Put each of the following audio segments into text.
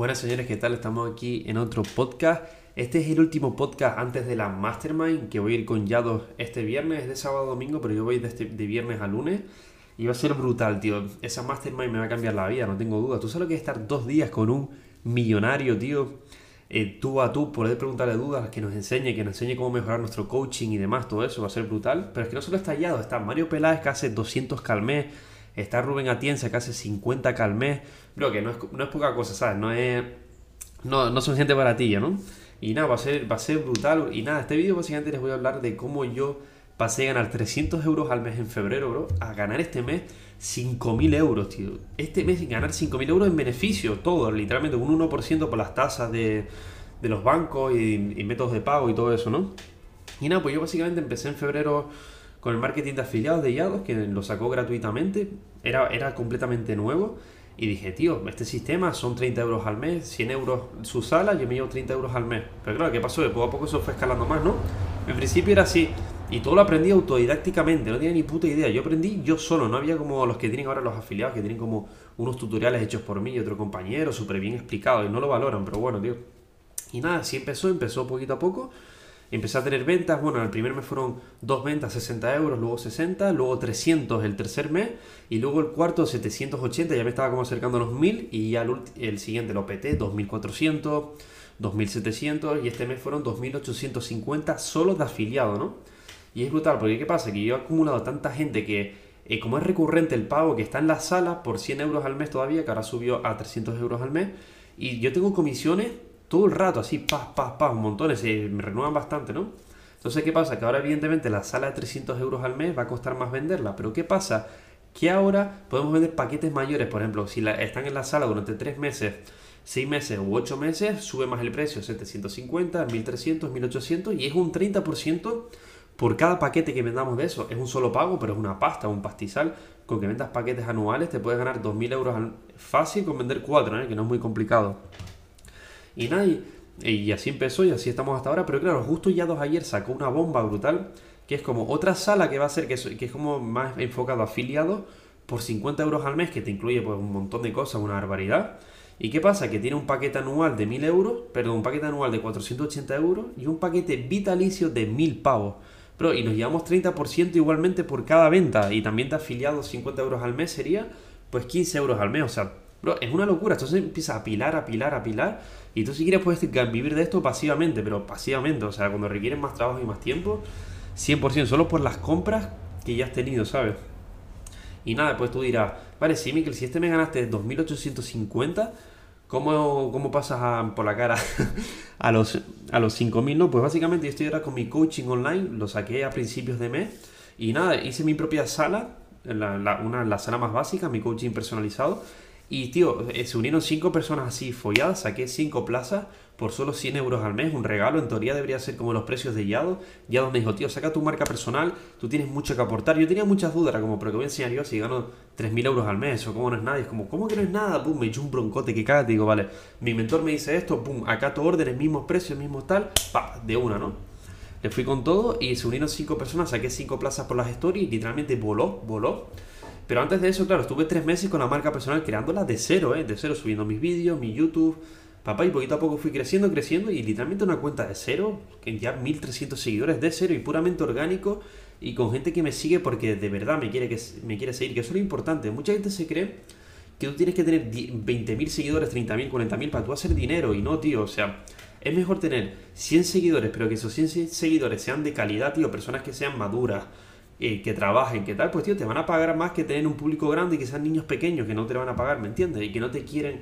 Buenas señores, ¿qué tal? Estamos aquí en otro podcast. Este es el último podcast antes de la Mastermind, que voy a ir con Yados este viernes, es de sábado a domingo, pero yo voy de, este, de viernes a lunes. Y va a ser brutal, tío. Esa Mastermind me va a cambiar la vida, no tengo duda. ¿Tú sabes lo que es estar dos días con un millonario, tío? Eh, tú a tú, poder preguntarle dudas, que nos enseñe, que nos enseñe cómo mejorar nuestro coaching y demás, todo eso va a ser brutal. Pero es que no solo está Yado, está Mario Peláez que hace 200 calmés Está Rubén Atienza que hace 50 calmés. Bro, que no es, no es poca cosa, ¿sabes? No es. No, no son gente baratilla, ¿no? Y nada, va a ser, va a ser brutal. Y nada, este vídeo básicamente les voy a hablar de cómo yo pasé a ganar 300 euros al mes en febrero, bro, a ganar este mes 5.000 euros, tío. Este mes ganar 5.000 euros en beneficio, todo, literalmente un 1% por las tasas de, de los bancos y, y, métodos de pago y todo eso, ¿no? Y nada, pues yo básicamente empecé en febrero con el marketing de afiliados de Yados, que lo sacó gratuitamente, era, era completamente nuevo. Y dije, tío, este sistema son 30 euros al mes, 100 euros su sala, yo me llevo 30 euros al mes. Pero claro, ¿qué pasó? De poco a poco eso fue escalando más, ¿no? En principio era así. Y todo lo aprendí autodidácticamente, no tenía ni puta idea. Yo aprendí yo solo, no había como los que tienen ahora los afiliados, que tienen como unos tutoriales hechos por mí y otro compañero, súper bien explicados, y no lo valoran, pero bueno, tío. Y nada, así empezó, empezó poquito a poco. Empecé a tener ventas, bueno, el primer mes fueron dos ventas, 60 euros, luego 60, luego 300 el tercer mes y luego el cuarto 780, ya me estaba como acercando a los 1000 y ya el, siguiente lo peté, 2400, 2700 y este mes fueron 2850 solo de afiliado, ¿no? Y es brutal, porque ¿qué pasa? Que yo he acumulado tanta gente que, eh, como es recurrente el pago que está en la sala por 100 euros al mes todavía, que ahora subió a 300 euros al mes, y yo tengo comisiones todo el rato, así, pa, pa, pa, montones, se me renuevan bastante, ¿no? Entonces, ¿qué pasa? Que ahora, evidentemente, la sala de 300 euros al mes va a costar más venderla, pero ¿qué pasa? Que ahora podemos vender paquetes mayores, por ejemplo, si la, están en la sala durante 3 meses, 6 meses u 8 meses, sube más el precio, 750, 1300, 1800, y es un 30% por cada paquete que vendamos de eso. Es un solo pago, pero es una pasta, un pastizal. Con que vendas paquetes anuales te puedes ganar 2.000 euros fácil con vender 4, ¿eh? que no es muy complicado. Y nadie. Y así empezó y así estamos hasta ahora. Pero claro, justo ya dos ayer sacó una bomba brutal. Que es como otra sala que va a ser, que es, como más enfocado a afiliados. Por 50 euros al mes, que te incluye pues, un montón de cosas, una barbaridad. ¿Y qué pasa? Que tiene un paquete anual de 1000 euros, perdón, un paquete anual de 480 euros y un paquete vitalicio de 1000 pavos. Pero, y nos llevamos 30% igualmente por cada venta. Y también de afiliados 50 euros al mes sería pues 15 euros al mes. O sea, Bro, es una locura. Entonces empieza a pilar, a pilar, a pilar. Y tú si quieres puedes vivir de esto pasivamente, pero pasivamente. O sea, cuando requieren más trabajo y más tiempo, 100%, solo por las compras que ya has tenido, ¿sabes? Y nada, pues tú dirás, vale, sí, Miquel, si este me ganaste 2.850, ¿cómo, cómo pasas por la cara a los, a los 5.000? No, pues básicamente yo estoy ahora con mi coaching online, lo saqué a principios de mes. Y nada, hice mi propia sala, la, la, una, la sala más básica, mi coaching personalizado y, tío, eh, se unieron cinco personas así folladas, saqué cinco plazas por solo 100 euros al mes, un regalo, en teoría debería ser como los precios de Yado. Yado me dijo, tío, saca tu marca personal, tú tienes mucho que aportar. Yo tenía muchas dudas, era como, pero ¿qué voy a enseñar yo si gano 3.000 euros al mes? O cómo no es nada. Y es como, ¿cómo que no es nada? Pum, me echó un broncote que caga, te digo, vale, mi mentor me dice esto, pum, acá tu órdenes, mismos precios, mismos tal, pa, de una, ¿no? Le fui con todo y se unieron cinco personas, saqué cinco plazas por las stories, literalmente voló, voló. Pero antes de eso, claro, estuve tres meses con la marca personal creándola de cero, ¿eh? De cero, subiendo mis vídeos, mi YouTube, papá, y poquito a poco fui creciendo, creciendo, y literalmente una cuenta de cero, que ya 1300 seguidores de cero y puramente orgánico, y con gente que me sigue porque de verdad me quiere, que, me quiere seguir, que eso es lo importante. Mucha gente se cree que tú tienes que tener 20.000 seguidores, 30.000, 40.000 para tú hacer dinero, y no, tío, o sea, es mejor tener 100 seguidores, pero que esos 100 seguidores sean de calidad, tío, personas que sean maduras, eh, que trabajen, que tal, pues tío, te van a pagar más que tener un público grande y que sean niños pequeños que no te van a pagar, ¿me entiendes? Y que no te quieren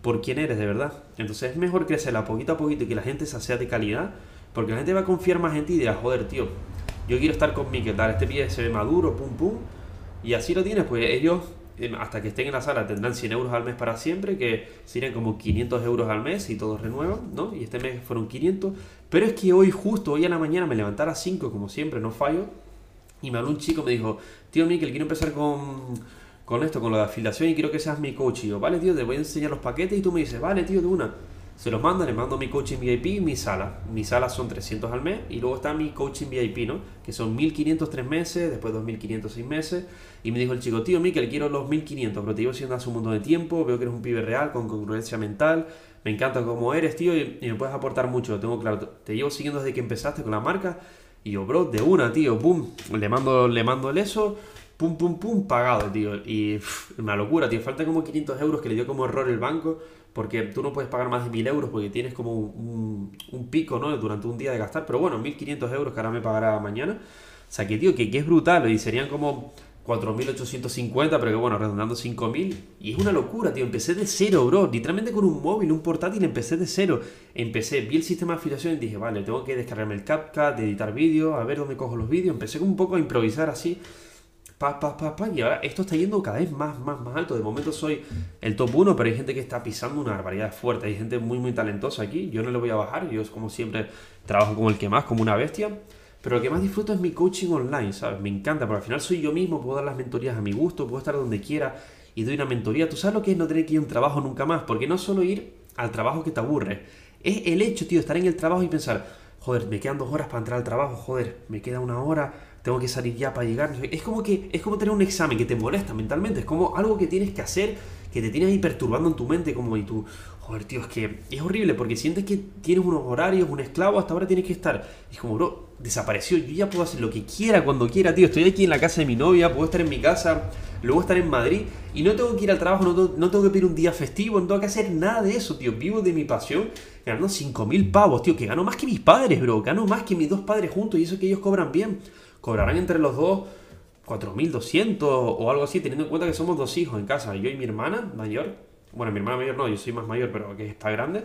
por quién eres de verdad. Entonces es mejor crecerla poquito a poquito y que la gente sea de calidad, porque la gente va a confiar más en ti y dirá, joder, tío, yo quiero estar con que tal, este pie se ve maduro, pum, pum, y así lo tienes, pues ellos em, hasta que estén en la sala tendrán 100 euros al mes para siempre, que serían como 500 euros al mes y todos renuevan, ¿no? Y este mes fueron 500, pero es que hoy justo, hoy a la mañana me levanté a 5, como siempre, no fallo, y me habló un chico, me dijo, tío Miquel, quiero empezar con, con esto, con de afiliación y quiero que seas mi coach. Y yo, vale, tío, te voy a enseñar los paquetes y tú me dices, vale, tío, de una. Se los mando, les mando mi coaching VIP y mi sala. Mi sala son 300 al mes y luego está mi coaching VIP, ¿no? Que son 1500 tres meses, después 2500 seis meses. Y me dijo el chico, tío, Mikel, quiero los 1500, pero te llevo siendo hace un montón de tiempo, veo que eres un pibe real, con congruencia mental, me encanta cómo eres, tío, y, me puedes aportar mucho, lo tengo claro. Te llevo siguiendo desde que empezaste con la marca. Y yo, bro, de una, tío, pum, le mando, le mando el eso, pum, pum, pum, pagado, tío. Y una locura, tío, falta como 500 euros que le dio como error el banco porque tú no puedes pagar más de 1000 euros porque tienes como un, pico, ¿no? Durante un día de gastar, pero bueno, 1500 euros que ahora me pagará mañana. O sea, que tío, que, que es brutal, y serían como 4.850, pero que bueno, redondando 5.000. Y es una locura, tío. Empecé de cero, bro. Literalmente con un móvil, un portátil, empecé de cero. Empecé, vi el sistema de afiliación y dije, vale, tengo que descargarme el CapCut, editar vídeos, a ver dónde cojo los vídeos. Empecé un poco a improvisar así pa, pa, pa, pa, y ahora esto está yendo cada vez más, más, más alto. De momento soy el top 1, pero hay gente que está pisando una barbaridad fuerte. Hay gente muy, muy talentosa aquí. Yo no le voy a bajar. Yo, como siempre, trabajo como el que más, como una bestia. Pero lo que más disfruto es mi coaching online, ¿sabes? Me encanta, porque al final soy yo mismo, puedo dar las mentorías a mi gusto, puedo estar donde quiera y doy una mentoría. ¿Tú sabes lo que es no tener que ir a un trabajo nunca más? Porque no solo ir al trabajo que te aburre, es el hecho, tío, estar en el trabajo y pensar, joder, me quedan dos horas para entrar al trabajo, joder, me queda una hora, tengo que salir ya para llegar. Es como que es como tener un examen que te molesta mentalmente, es como algo que tienes que hacer, que te tienes ahí perturbando en tu mente, como y tú, joder, tío, es que es horrible porque sientes que tienes unos horarios, un esclavo, hasta ahora tienes que estar. Y es como, bro, desapareció, yo ya puedo hacer lo que quiera cuando quiera, tío, estoy aquí en la casa de mi novia, puedo estar en mi casa, luego estar en Madrid y no tengo que ir al trabajo, no tengo, que pedir un día festivo, no tengo que hacer nada de eso, tío, vivo de mi pasión ganando 5.000 pavos, tío, que gano más que mis padres, bro, gano más que mis dos padres juntos y eso que ellos cobran bien. Cobrarán entre los dos 4.200 o algo así, teniendo en cuenta que somos dos hijos en casa, yo y mi hermana mayor, bueno, mi hermana mayor no, yo soy más mayor, pero que está grande,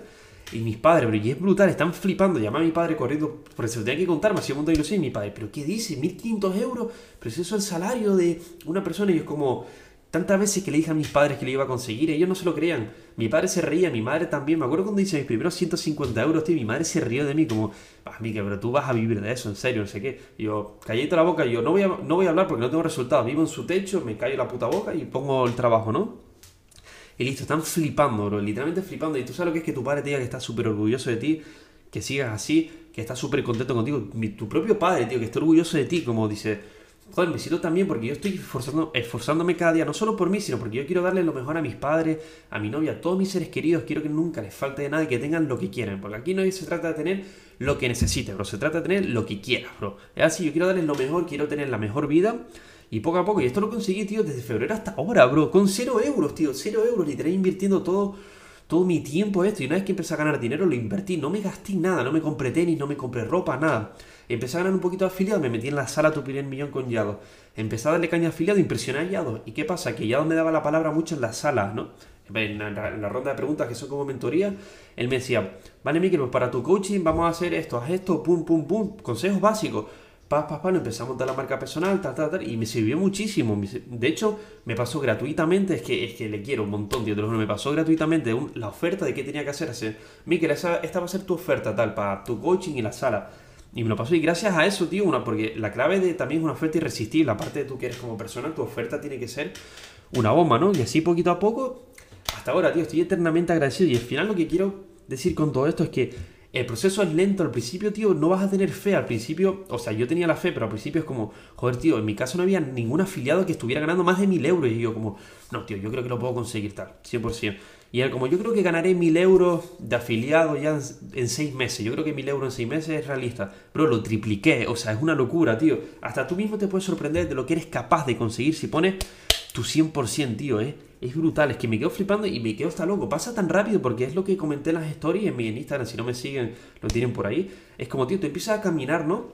y mis padres, pero y es brutal, están flipando, llamé a mi padre corriendo, porque se lo tenía que contar, me hacía un montón de ilusión, y mi padre, pero ¿qué dice? ¿1.500 euros? Pero si eso es el salario de una persona, y es como, Tantas veces que le dije a mis padres que le iba a conseguir, ellos no se lo creían. Mi padre se reía, mi madre también. Me acuerdo cuando hice mis primeros 150 euros, tío, mi madre se rió de mí como, ah, Mica, pero tú vas a vivir de eso, en serio, no sé qué. Y yo, calladito la boca, y yo, no voy, a, no voy a hablar porque no tengo resultados. Vivo en su techo, me callo la puta boca y pongo el trabajo, ¿no? Y listo, están flipando, bro, literalmente flipando. Y tú sabes lo que es que tu padre te diga que está súper orgulloso de ti, que sigas así, que está súper contento contigo. tu propio padre, tío, que está orgulloso de ti, como dice joder, me siento también porque yo estoy esforzando, esforzándome cada día, no solo por mí, sino porque yo quiero darle lo mejor a mis padres, a mi novia, a todos mis seres queridos. Quiero que nunca les falte de nada y que tengan lo que quieran. Porque aquí no se trata de tener lo que necesites, bro. Se trata de tener lo que quieras, bro. Es así, yo quiero darles lo mejor, quiero tener la mejor vida. Y poco a poco, y esto lo conseguí, tío, desde febrero hasta ahora, bro. Con cero euros, tío. Cero euros, literal, invirtiendo todo todo mi tiempo esto. Y una vez que empecé a ganar dinero, lo invertí. No me gasté nada, no me compré tenis, no me compré ropa, nada. Empecé a ganar un poquito de afiliado, me metí en la sala tu el millón con Yado. Empecé a darle caña a afiliado, impresioné a Yado. ¿Y qué pasa? Que Yado me daba la palabra mucho en la sala, ¿no? En la, ronda de preguntas que son como mentoría, él me decía, vale, Miquel, pues para tu coaching vamos a hacer esto, haz esto, pum, pum, pum, consejos básicos. Pa, pa, pa, empezamos a montar la marca personal, tal, tal, tal, y me sirvió muchísimo. De hecho, me pasó gratuitamente, es que, es que le quiero un montón, tío, te lo me pasó gratuitamente la oferta de qué tenía que hacer. Así, Miquel, esta va a ser tu oferta, tal, para tu coaching y la sala. Y me lo pasó. Y gracias a eso, tío, una, porque la clave de también es una oferta irresistible. Aparte de tú que eres como persona, tu oferta tiene que ser una bomba, ¿no? Y así poquito a poco, hasta ahora, tío, estoy eternamente agradecido. Y al final lo que quiero decir con todo esto es que el proceso es lento al principio, tío, no vas a tener fe al principio, o sea, yo tenía la fe, pero al principio es como, joder, tío, en mi caso no había ningún afiliado que estuviera ganando más de mil euros y yo como, no, tío, yo creo que lo puedo conseguir tal, 100%. Y él como, yo creo que ganaré mil euros de afiliado ya en, seis meses, yo creo que mil euros en seis meses es realista, pero lo tripliqué, o sea, es una locura, tío. Hasta tú mismo te puedes sorprender de lo que eres capaz de conseguir si pones tu 100%, tío, ¿eh? es brutal, es que me quedo flipando y me quedo hasta loco. Pasa tan rápido porque es lo que comenté en las stories en mi Instagram, si no me siguen, lo tienen por ahí. Es como, tío, te empiezas a caminar, ¿no?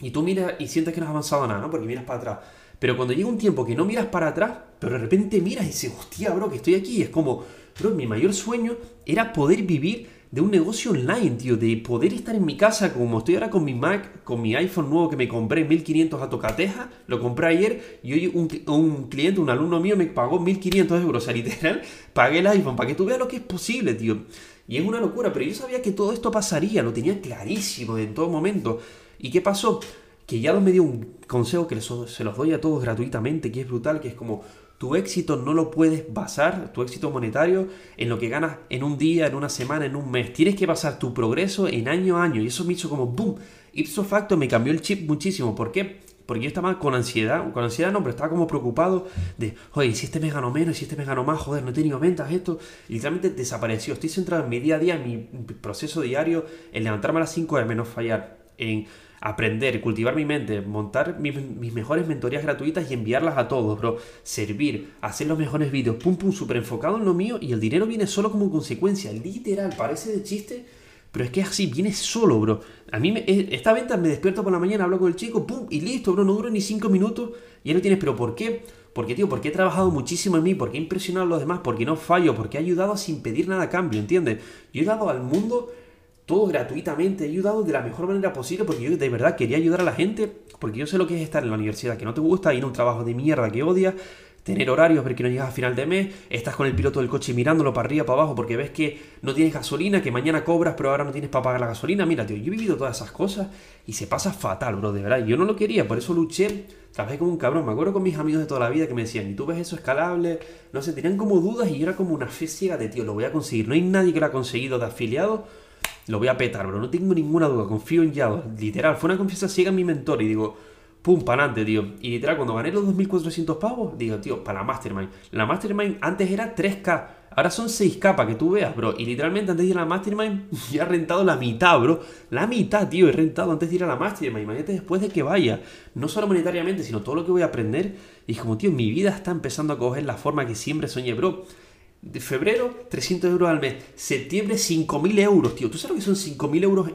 Y tú miras y sientes que no has avanzado nada, ¿no? Porque miras para atrás. Pero cuando llega un tiempo que no miras para atrás, pero de repente miras y dices, hostia, bro, que estoy aquí. es como, bro, mi mayor sueño era poder vivir de un negocio online, tío, de poder estar en mi casa como estoy ahora con mi Mac, con mi iPhone nuevo que me compré 1500 a tocateja, lo compré ayer y hoy un, un cliente, un alumno mío me pagó 1500 euros, o sea, literal, pagué el iPhone para que tú veas lo que es posible, tío. Y es una locura, pero yo sabía que todo esto pasaría, lo tenía clarísimo en todo momento. ¿Y qué pasó? Que ya me dio un consejo que se los doy a todos gratuitamente, que es brutal, que es como tu éxito no lo puedes basar, tu éxito monetario, en lo que ganas en un día, en una semana, en un mes. Tienes que basar tu progreso en año a año. Y eso me hizo como boom. Ipso facto me cambió el chip muchísimo. ¿Por qué? Porque yo estaba con ansiedad, con ansiedad no, pero estaba como preocupado de, oye, si este me ganó menos, si este me ganó más, joder, no he tenido ventas, esto. Y literalmente desapareció. Estoy centrado en mi día a día, en mi proceso diario, en levantarme a las 5 de menos fallar, en aprender, cultivar mi mente, montar mis, mejores mentorías gratuitas y enviarlas a todos, bro. Servir, hacer los mejores vídeos, pum, pum, súper enfocado en lo mío y el dinero viene solo como consecuencia. Literal, parece de chiste, pero es que es así, viene solo, bro. A mí me, esta venta me despierto por la mañana, hablo con el chico, pum, y listo, bro, no dura ni cinco minutos y ya no tienes, pero ¿por qué? Porque, tío, porque he trabajado muchísimo en mí, porque he impresionado a los demás, porque no fallo, porque he ayudado sin pedir nada a cambio, ¿entiendes? Yo he dado al mundo todo gratuitamente, he ayudado de la mejor manera posible porque yo de verdad quería ayudar a la gente, porque yo sé lo que es estar en la universidad, que no te gusta, ir a un trabajo de mierda que odias, tener horarios, ver que no llegas a final de mes, estás con el piloto del coche mirándolo para arriba, para abajo, porque ves que no tienes gasolina, que mañana cobras, pero ahora no tienes para pagar la gasolina. Mira, tío, yo he vivido todas esas cosas y se pasa fatal, bro, de verdad. Yo no lo quería, por eso luché, trabajé como un cabrón. Me acuerdo con mis amigos de toda la vida que me decían, ¿y tú ves eso escalable? No sé, tenían como dudas y yo era como una fe ciega de, tío, lo voy a conseguir. No hay nadie que lo ha conseguido de afiliado lo voy a petar, bro. No tengo ninguna duda. Confío en Yados. Literal, fue una confianza ciega en mi mentor. Y digo, pum, para adelante, tío. Y literal, cuando gané los 2.400 pavos, digo, tío, para la Mastermind. La Mastermind antes era 3K. Ahora son 6K para que tú veas, bro. Y literalmente antes de ir a la Mastermind, ya he rentado la mitad, bro. La mitad, tío, he rentado antes de ir a la Mastermind. Imagínate después de que vaya. No solo monetariamente, sino todo lo que voy a aprender. Y como, tío, mi vida está empezando a coger la forma que siempre soñé, bro de febrero, 300 euros al mes. Septiembre, 5.000 euros, tío. ¿Tú sabes lo que son 5.000 euros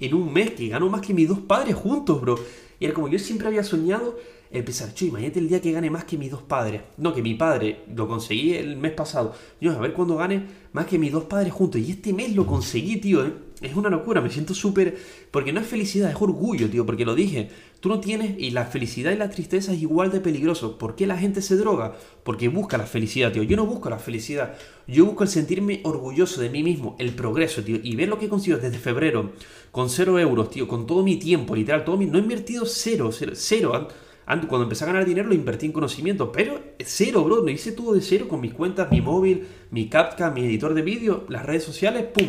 en un mes? Que gano más que mis dos padres juntos, bro. Y era como yo siempre había soñado empezar, che, imagínate el día que gane más que mis dos padres. No, que mi padre lo conseguí el mes pasado. Yo, a ver cuándo gane más que mis dos padres juntos. Y este mes lo conseguí, tío. ¿eh? Es una locura, me siento súper... Porque no es felicidad, es orgullo, tío, porque lo dije. Tú no tienes... Y la felicidad y la tristeza es igual de peligroso. ¿Por qué la gente se droga? Porque busca la felicidad, tío. Yo no busco la felicidad. Yo busco el sentirme orgulloso de mí mismo, el progreso, tío. Y ver lo que consigo desde febrero, con cero euros, tío, con todo mi tiempo, literal, todo mi... No he invertido cero, cero, cero cuando empecé a ganar dinero lo invertí en conocimiento, pero cero, bro, lo hice todo de cero con mis cuentas, mi móvil, mi CapCut, mi editor de vídeo, las redes sociales, ¡pum!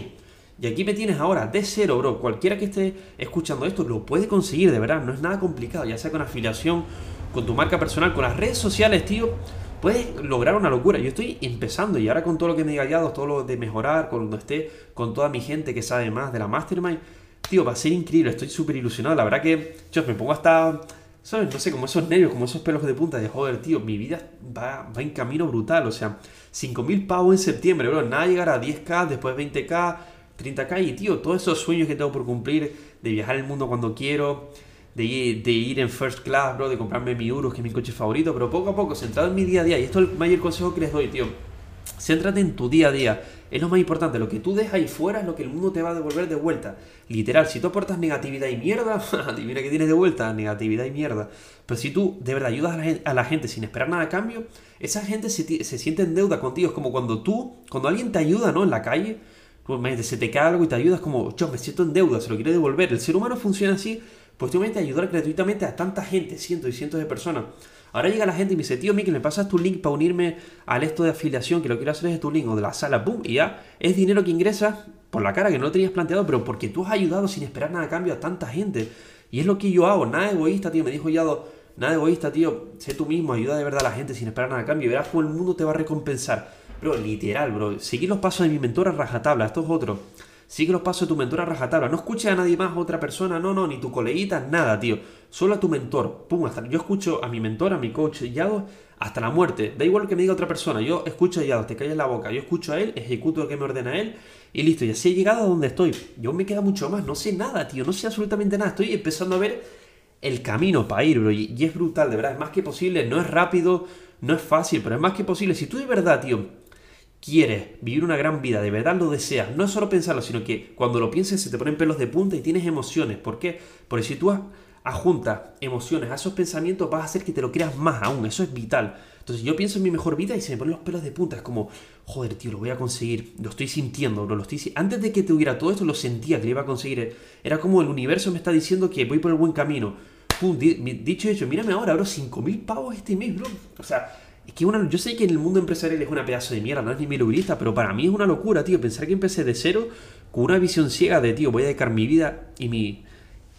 Y aquí me tienes ahora de cero, bro. Cualquiera que esté escuchando esto lo puede conseguir, de verdad. No es nada complicado, ya sea con afiliación, con tu marca personal, con las redes sociales, tío. Puedes lograr una locura. Yo estoy empezando y ahora con todo lo que me he gallado, todo lo de mejorar, cuando esté con toda mi gente que sabe más de la Mastermind, tío, va a ser increíble. Estoy súper ilusionado. La verdad que, yo me pongo hasta ¿Sabes? No sé, como esos nervios, como esos pelos de punta de joder, tío, mi vida va, va en camino brutal. O sea, 5.000 pavos en septiembre, bro. Nada llegar a 10k, después 20k, 30k. Y, tío, todos esos sueños que tengo por cumplir, de viajar el mundo cuando quiero, de ir, de ir en first class, bro, de comprarme mi Urus, que es mi coche favorito. Pero poco a poco, centrado en mi día a día. Y esto es el mayor consejo que les doy, tío. Céntrate en tu día a día es lo más importante. Lo que tú dejas ahí fuera es lo que el mundo te va a devolver de vuelta. Literal, si tú aportas negatividad y mierda, adivina que tienes de vuelta, negatividad y mierda. Pero si tú de verdad ayudas a la gente, sin esperar nada a cambio, esa gente se, siente en deuda contigo. Es como cuando tú, cuando alguien te ayuda, ¿no? En la calle, se te cae algo y te ayudas como, yo me siento en deuda, se lo quiero devolver. El ser humano funciona así, pues tú ayudar gratuitamente a tanta gente, cientos y cientos de personas. Ahora llega la gente y me dice, tío Mikel, ¿me pasas tu link para unirme al esto de afiliación? Que lo quiero hacer es tu link o de la sala, boom, y ya es dinero que ingresa por la cara que no lo tenías planteado, pero porque tú has ayudado sin esperar nada a cambio a tanta gente. Y es lo que yo hago, nada egoísta, tío. Me dijo Yado, nada egoísta, tío. Sé tú mismo, ayuda de verdad a la gente sin esperar nada a cambio. Y verás cómo el mundo te va a recompensar. Bro, literal, bro. Seguir los pasos de mi mentora rajatabla. Esto es otro. Sigue los pasos de tu mentor a rajatabla. No escuches a nadie más, a otra persona, no, no, ni tu coleguita, nada, tío. Solo a tu mentor. Pum, hasta, yo escucho a mi mentor, a mi coach Yado, hasta la muerte. Da igual lo que me diga otra persona. Yo escucho a Yado, te calles la boca. Yo escucho a él, ejecuto lo que me ordena él y listo. Y así he llegado a donde estoy. Yo me queda mucho más. No sé nada, tío. No sé absolutamente nada. Estoy empezando a ver el camino para ir, bro. Y, y es brutal, de verdad. Es más que posible. No es rápido, no es fácil, pero es más que posible. Si tú de verdad, tío quieres vivir una gran vida, de verdad lo deseas, no es solo pensarlo, sino que cuando lo pienses se te ponen pelos de punta y tienes emociones. ¿Por qué? Porque si tú adjuntas emociones a esos pensamientos, vas a hacer que te lo creas más aún. Eso es vital. Entonces yo pienso en mi mejor vida y se me ponen los pelos de punta. Es como, joder, tío, lo voy a conseguir. Lo estoy sintiendo. Lo estoy... Antes de que te hubiera todo esto, lo sentía que lo iba a conseguir. Era como el universo me está diciendo que voy por el buen camino. Pum, dicho hecho, mírame ahora, bro, 5.000 pavos este mes, bro. O sea, Es que una, yo sé que en el mundo empresarial es una pedazo de mierda, no es ni mi pero para mí es una locura, tío. Pensar que empecé de cero con una visión ciega de, tío, voy a dedicar mi vida y mi.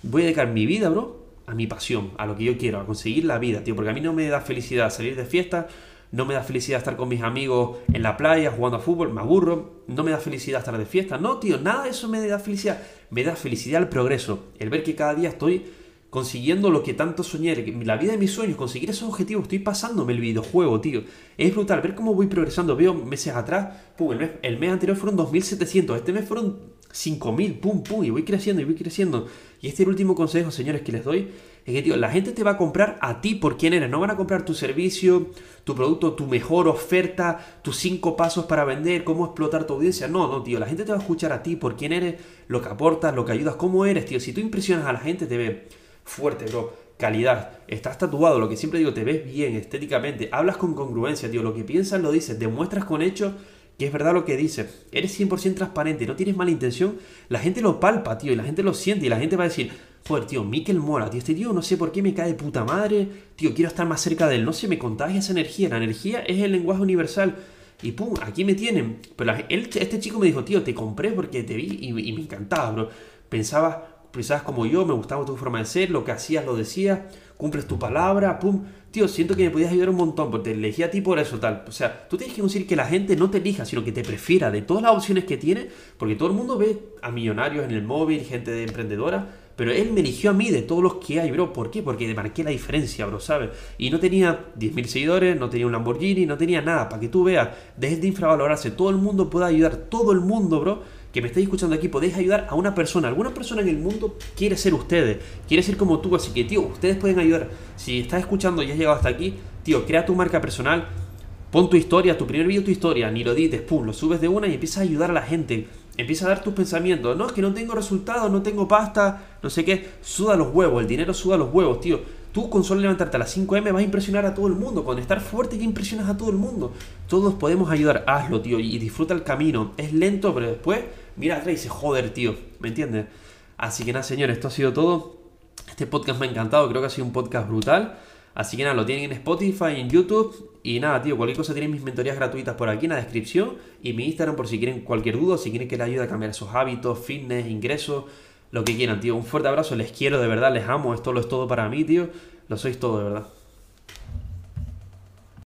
Voy a dedicar mi vida, bro, a mi pasión, a lo que yo quiero, a conseguir la vida, tío. Porque a mí no me da felicidad salir de fiesta, no me da felicidad estar con mis amigos en la playa jugando a fútbol, me aburro, no me da felicidad estar de fiesta. No, tío, nada de eso me da felicidad. Me da felicidad el progreso, el ver que cada día estoy consiguiendo lo que tanto soñé, la vida de mis sueños, conseguir esos objetivos, estoy pasándome el videojuego, tío. Es brutal, ver cómo voy progresando, veo meses atrás, pum, el mes, el mes anterior fueron 2.700, este mes fueron 5.000, pum, pum, y voy creciendo y voy creciendo. Y este es el último consejo, señores, que les doy, es que, tío, la gente te va a comprar a ti por quién eres, no van a comprar tu servicio, tu producto, tu mejor oferta, tus cinco pasos para vender, cómo explotar tu audiencia. No, no, tío, la gente te va a escuchar a ti por quién eres, lo que aportas, lo que ayudas, cómo eres, tío. Si tú impresionas a la gente, te ve fuerte, bro. Calidad. Estás tatuado, lo que siempre digo, te ves bien estéticamente. Hablas con congruencia, tío. Lo que piensas lo dices. Demuestras con hechos que es verdad lo que dices. Eres 100% transparente, no tienes mala intención. La gente lo palpa, tío, y la gente lo siente. Y la gente va a decir, joder, tío, Mikel mola, tío. Este tío no sé por qué me cae de puta madre. Tío, quiero estar más cerca de él. No sé, me contagia esa energía. La energía es el lenguaje universal. Y pum, aquí me tienen. Pero este chico me dijo, tío, te compré porque te vi y, y me encantaba, bro. Pensaba, pensabas como yo, me gustaba tu forma de ser, lo que hacías lo decías, cumples tu palabra, pum. Tío, siento que me podías ayudar un montón, porque te elegí a ti por eso, tal. O sea, tú tienes que decir que la gente no te elija, sino que te prefiera de todas las opciones que tiene, porque todo el mundo ve a millonarios en el móvil, gente de emprendedora, pero él me eligió a mí de todos los que hay, bro. ¿Por qué? Porque marqué la diferencia, bro, ¿sabes? Y no tenía 10.000 seguidores, no tenía un Lamborghini, no tenía nada. Para que tú veas, dejes de infravalorarse. Todo el mundo puede ayudar, todo el mundo, bro que me estáis escuchando aquí, podéis ayudar a una persona. Alguna persona en el mundo quiere ser ustedes, quiere ser como tú. Así que, tío, ustedes pueden ayudar. Si estás escuchando y has llegado hasta aquí, tío, crea tu marca personal. Pon tu historia, tu primer vídeo, tu historia, ni lo dices, pum, lo subes de una y empiezas a ayudar a la gente. Empieza a dar tus pensamientos. No, es que no tengo resultados, no tengo pasta, no sé qué. Suda los huevos, el dinero suda los huevos, tío. Tú con solo levantarte a las 5M vas a impresionar a todo el mundo. Con estar fuerte ya impresionas a todo el mundo. Todos podemos ayudar. Hazlo, tío, y disfruta el camino. Es lento, pero después mira atrás y dice, joder, tío, ¿me entiendes? Así que nada, señores, esto ha sido todo. Este podcast me ha encantado, creo que ha sido un podcast brutal. Así que nada, lo tienen en Spotify, en YouTube. Y nada, tío, cualquier cosa tienen mis mentorías gratuitas por aquí en la descripción. Y mi Instagram por si quieren cualquier duda, si quieren que les ayude a cambiar esos hábitos, fitness, ingresos, lo que quieran, tío. Un fuerte abrazo, les quiero de verdad, les amo. Esto lo es todo para mí, tío. Lo sois todo de verdad.